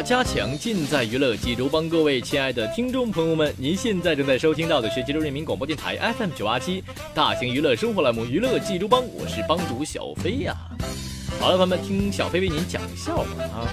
家强？尽在娱乐济州帮。各位亲爱的听众朋友们，您现在正在收听到的是济州人民广播电台 FM 九八七大型娱乐生活栏目《娱乐济州帮》，我是帮主小飞呀。好了，朋友们，听小飞为您讲笑话啊。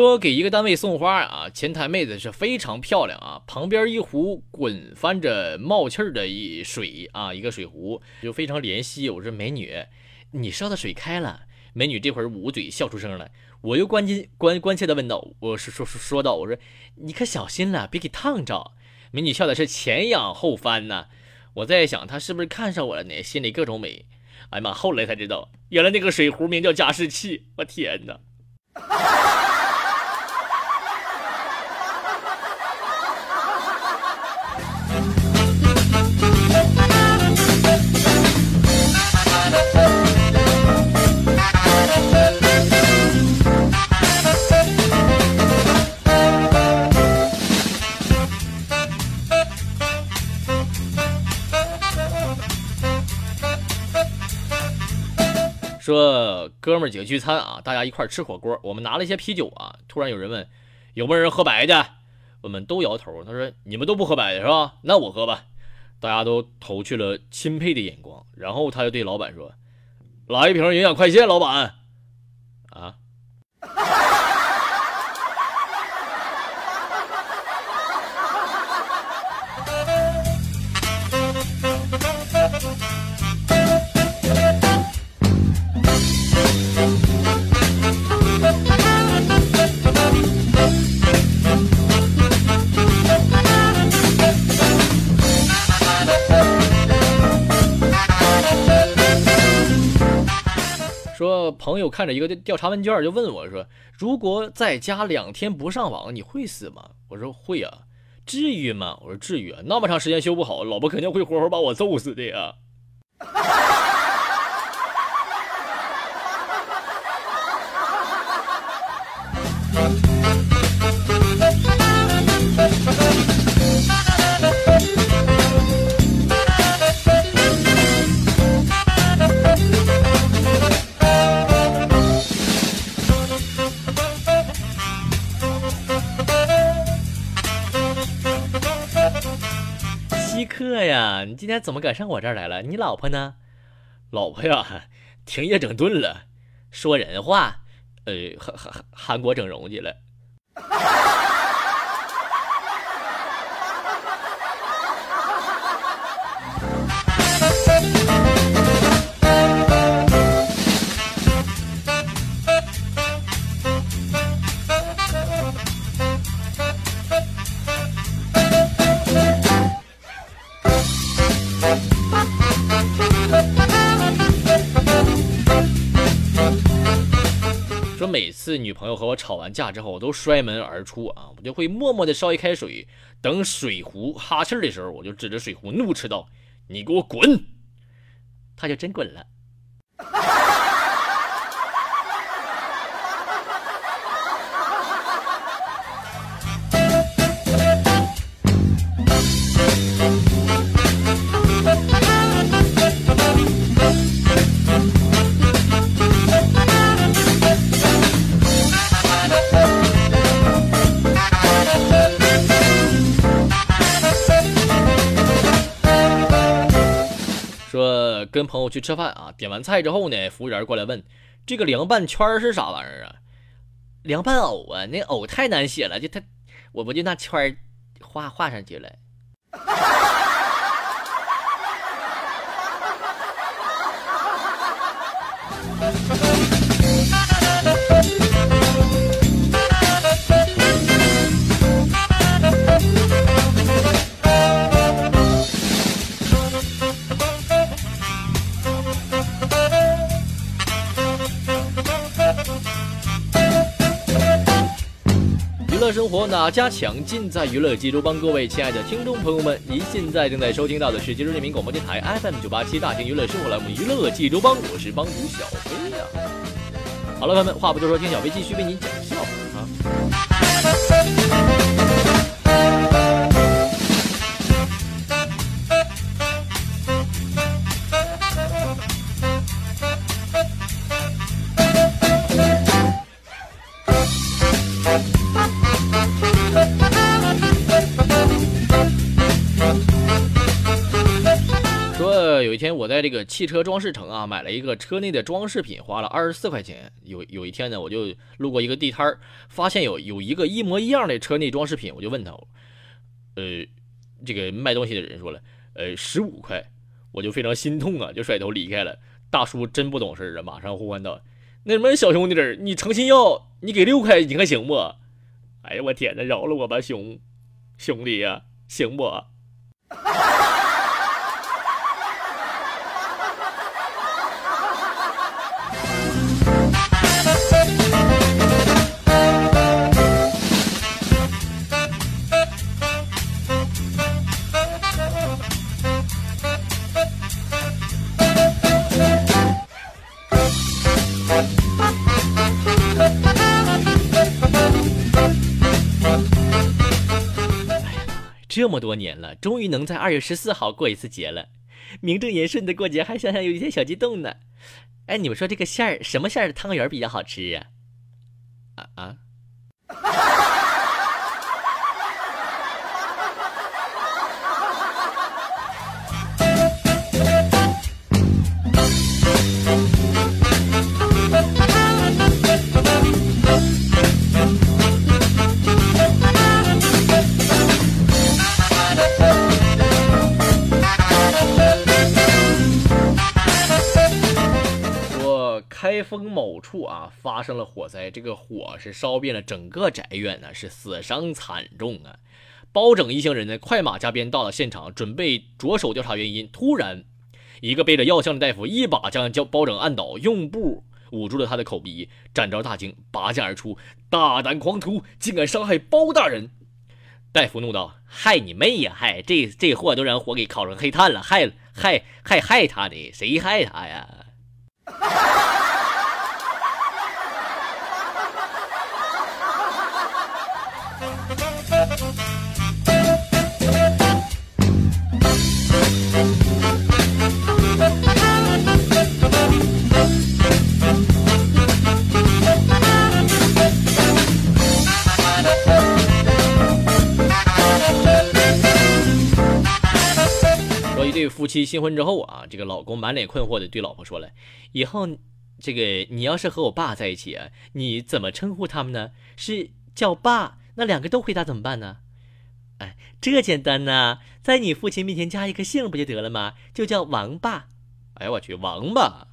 说给一个单位送花啊，前台妹子是非常漂亮啊，旁边一壶滚翻着冒气儿的一水啊，一个水壶就非常怜惜。我说美女，你烧的水开了。美女这会儿捂嘴笑出声来，我又关心关关切的问道，我说说说道，我说你可小心了，别给烫着。美女笑的是前仰后翻呢。我在想她是不是看上我了呢？心里各种美。哎呀妈，后来才知道，原来那个水壶名叫加湿器。我天哪！说哥们儿几个聚餐啊，大家一块吃火锅，我们拿了一些啤酒啊。突然有人问，有没有人喝白的？我们都摇头。他说你们都不喝白的是吧？那我喝吧。大家都投去了钦佩的眼光。然后他就对老板说，来一瓶营养快线，老板。啊。朋友看着一个调查问卷，就问我说：“如果在家两天不上网，你会死吗？”我说：“会啊。”至于吗？我说：“至于啊，那么长时间修不好，老婆肯定会活活把我揍死的呀。”你今天怎么敢上我这儿来了？你老婆呢？老婆呀，停业整顿了。说人话，呃，韩韩韩国整容去了。次女朋友和我吵完架之后，我都摔门而出啊，我就会默默的烧一开水，等水壶哈气的时候，我就指着水壶怒斥道：“你给我滚！”他就真滚了。跟朋友去吃饭啊，点完菜之后呢，服务员过来问：“这个凉拌圈是啥玩意儿啊？”“凉拌藕啊，那藕太难写了，就他，我不就那圈画画上去了。”乐生活哪家强，尽在娱乐济州帮。各位亲爱的听众朋友们，您现在正在收听到的是济州人民广播电台 FM 九八七大型娱乐生活栏目《娱乐济州帮》，我是帮主小飞呀。好了，朋友们，话不多说，听小飞继续为您讲笑话啊。我在这个汽车装饰城啊，买了一个车内的装饰品，花了二十四块钱。有有一天呢，我就路过一个地摊儿，发现有有一个一模一样的车内装饰品，我就问他，呃，这个卖东西的人说了，呃，十五块，我就非常心痛啊，就甩头离开了。大叔真不懂事啊，马上呼唤道：“那什么小兄弟你诚心要，你给六块，你看行不？”哎呀，我天哪，饶了我吧，兄兄弟呀，行不？这么多年了，终于能在二月十四号过一次节了，名正言顺的过节，还想想有一些小激动呢。哎，你们说这个馅儿什么馅儿的汤圆比较好吃？啊啊！开封某处啊发生了火灾，这个火是烧遍了整个宅院呢，是死伤惨重啊。包拯一行人呢快马加鞭到了现场，准备着手调查原因。突然，一个背着药箱的大夫一把将叫包拯按倒，用布捂住了他的口鼻。展昭大惊，拔剑而出，大胆狂徒，竟敢伤害包大人！大夫怒道：“害你妹呀！害这这货都让火给烤成黑炭了，害害害害他的，谁害他呀？”妻新婚之后啊，这个老公满脸困惑的对老婆说了：“以后，这个你要是和我爸在一起啊，你怎么称呼他们呢？是叫爸？那两个都回答怎么办呢？”哎，这简单呐，在你父亲面前加一个姓不就得了吗？就叫王爸。哎呀，我去，王八！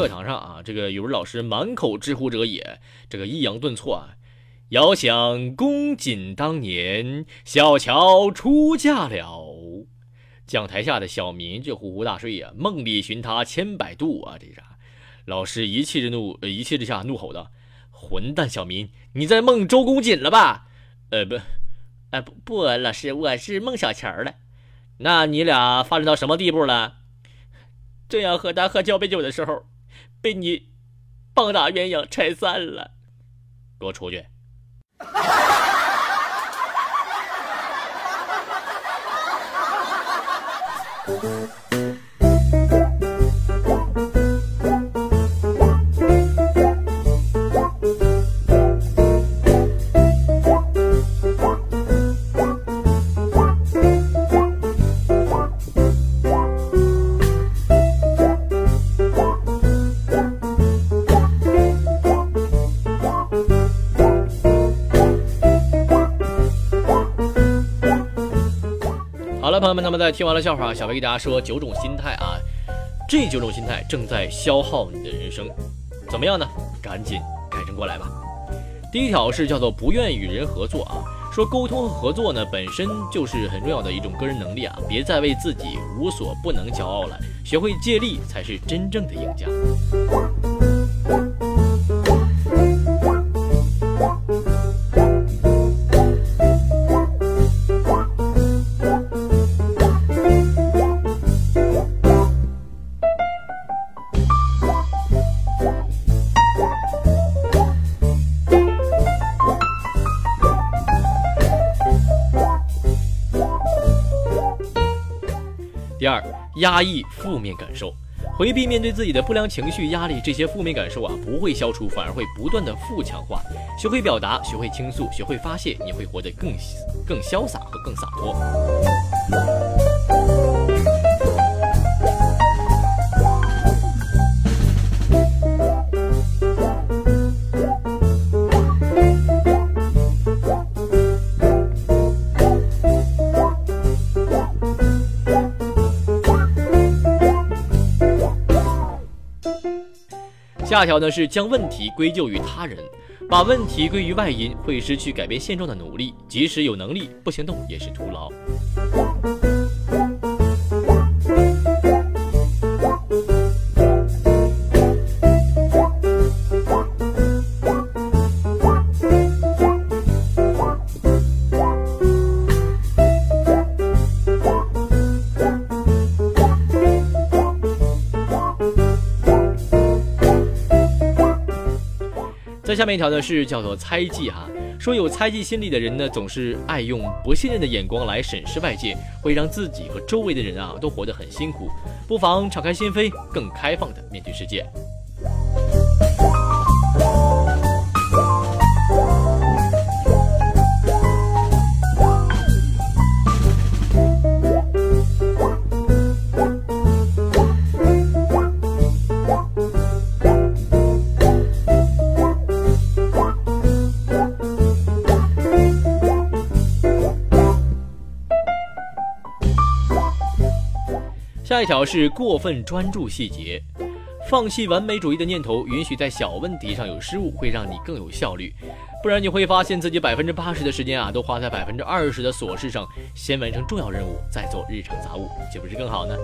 课堂上啊，这个语文老师满口之乎者也，这个抑扬顿挫啊。遥想公瑾当年，小乔出嫁了。讲台下的小民就呼呼大睡呀，梦里寻他千百度啊，这啥？老师一气之怒，一气之下怒吼道：“混蛋小民，你在梦周公瑾了吧？”呃不，呃不不，老师，我是孟小乔了。那你俩发展到什么地步了？正要和他喝交杯酒的时候，被你棒打鸳鸯拆散了。给我出去！朋友们，那么在听完了笑话，小薇给大家说九种心态啊，这九种心态正在消耗你的人生，怎么样呢？赶紧改正过来吧。第一条是叫做不愿与人合作啊，说沟通和合作呢本身就是很重要的一种个人能力啊，别再为自己无所不能骄傲了，学会借力才是真正的赢家。压抑负面感受，回避面对自己的不良情绪、压力，这些负面感受啊，不会消除，反而会不断的负强化。学会表达，学会倾诉，学会发泄，你会活得更更潇洒和更洒脱。下条呢是将问题归咎于他人，把问题归于外因会失去改变现状的努力，即使有能力不行动也是徒劳。下面一条呢是叫做猜忌哈，说有猜忌心理的人呢，总是爱用不信任的眼光来审视外界，会让自己和周围的人啊都活得很辛苦，不妨敞开心扉，更开放的面对世界。下一条是过分专注细节，放弃完美主义的念头，允许在小问题上有失误，会让你更有效率。不然你会发现自己百分之八十的时间啊，都花在百分之二十的琐事上，先完成重要任务，再做日常杂物，岂不是更好呢？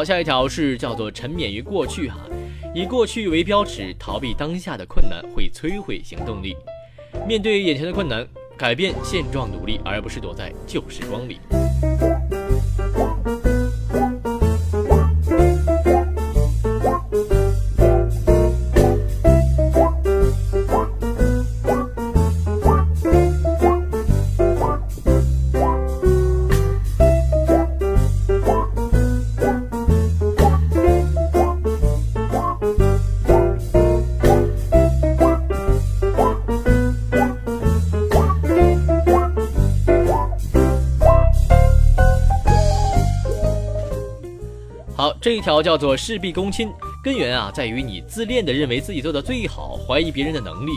好，下一条是叫做沉湎于过去哈，以过去为标尺，逃避当下的困难会摧毁行动力。面对眼前的困难，改变现状努力，而不是躲在旧时光里。这一条叫做事必躬亲，根源啊在于你自恋的认为自己做的最好，怀疑别人的能力，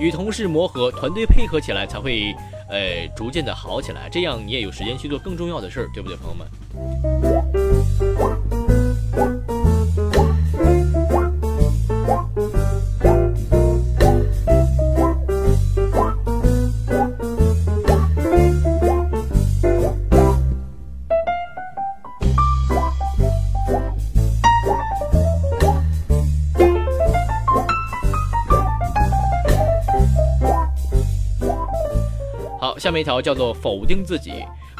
与同事磨合，团队配合起来才会，呃，逐渐的好起来，这样你也有时间去做更重要的事儿，对不对，朋友们？下面一条叫做否定自己，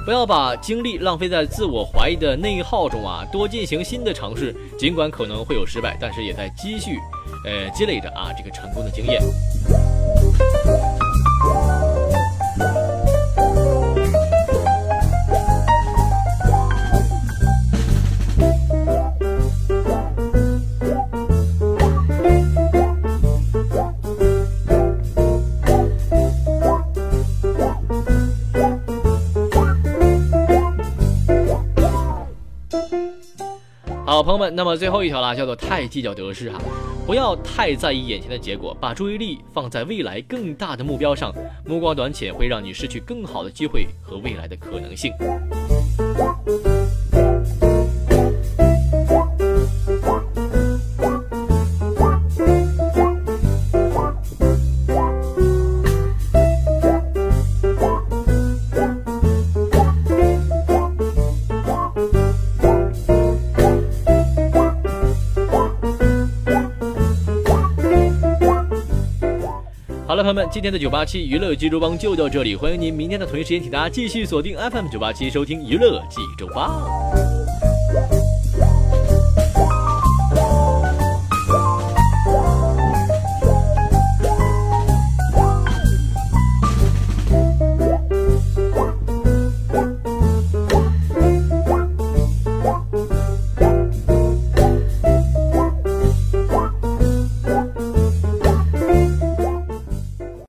不要把精力浪费在自我怀疑的内耗中啊，多进行新的尝试，尽管可能会有失败，但是也在积蓄，呃，积累着啊这个成功的经验。那么最后一条啦，叫做太计较得失哈，不要太在意眼前的结果，把注意力放在未来更大的目标上，目光短浅会让你失去更好的机会和未来的可能性。好了，朋友们，今天的九八七娱乐济州帮就到这里，欢迎您明天的同一时间，请大家继续锁定 FM 九八七收听娱乐济州帮。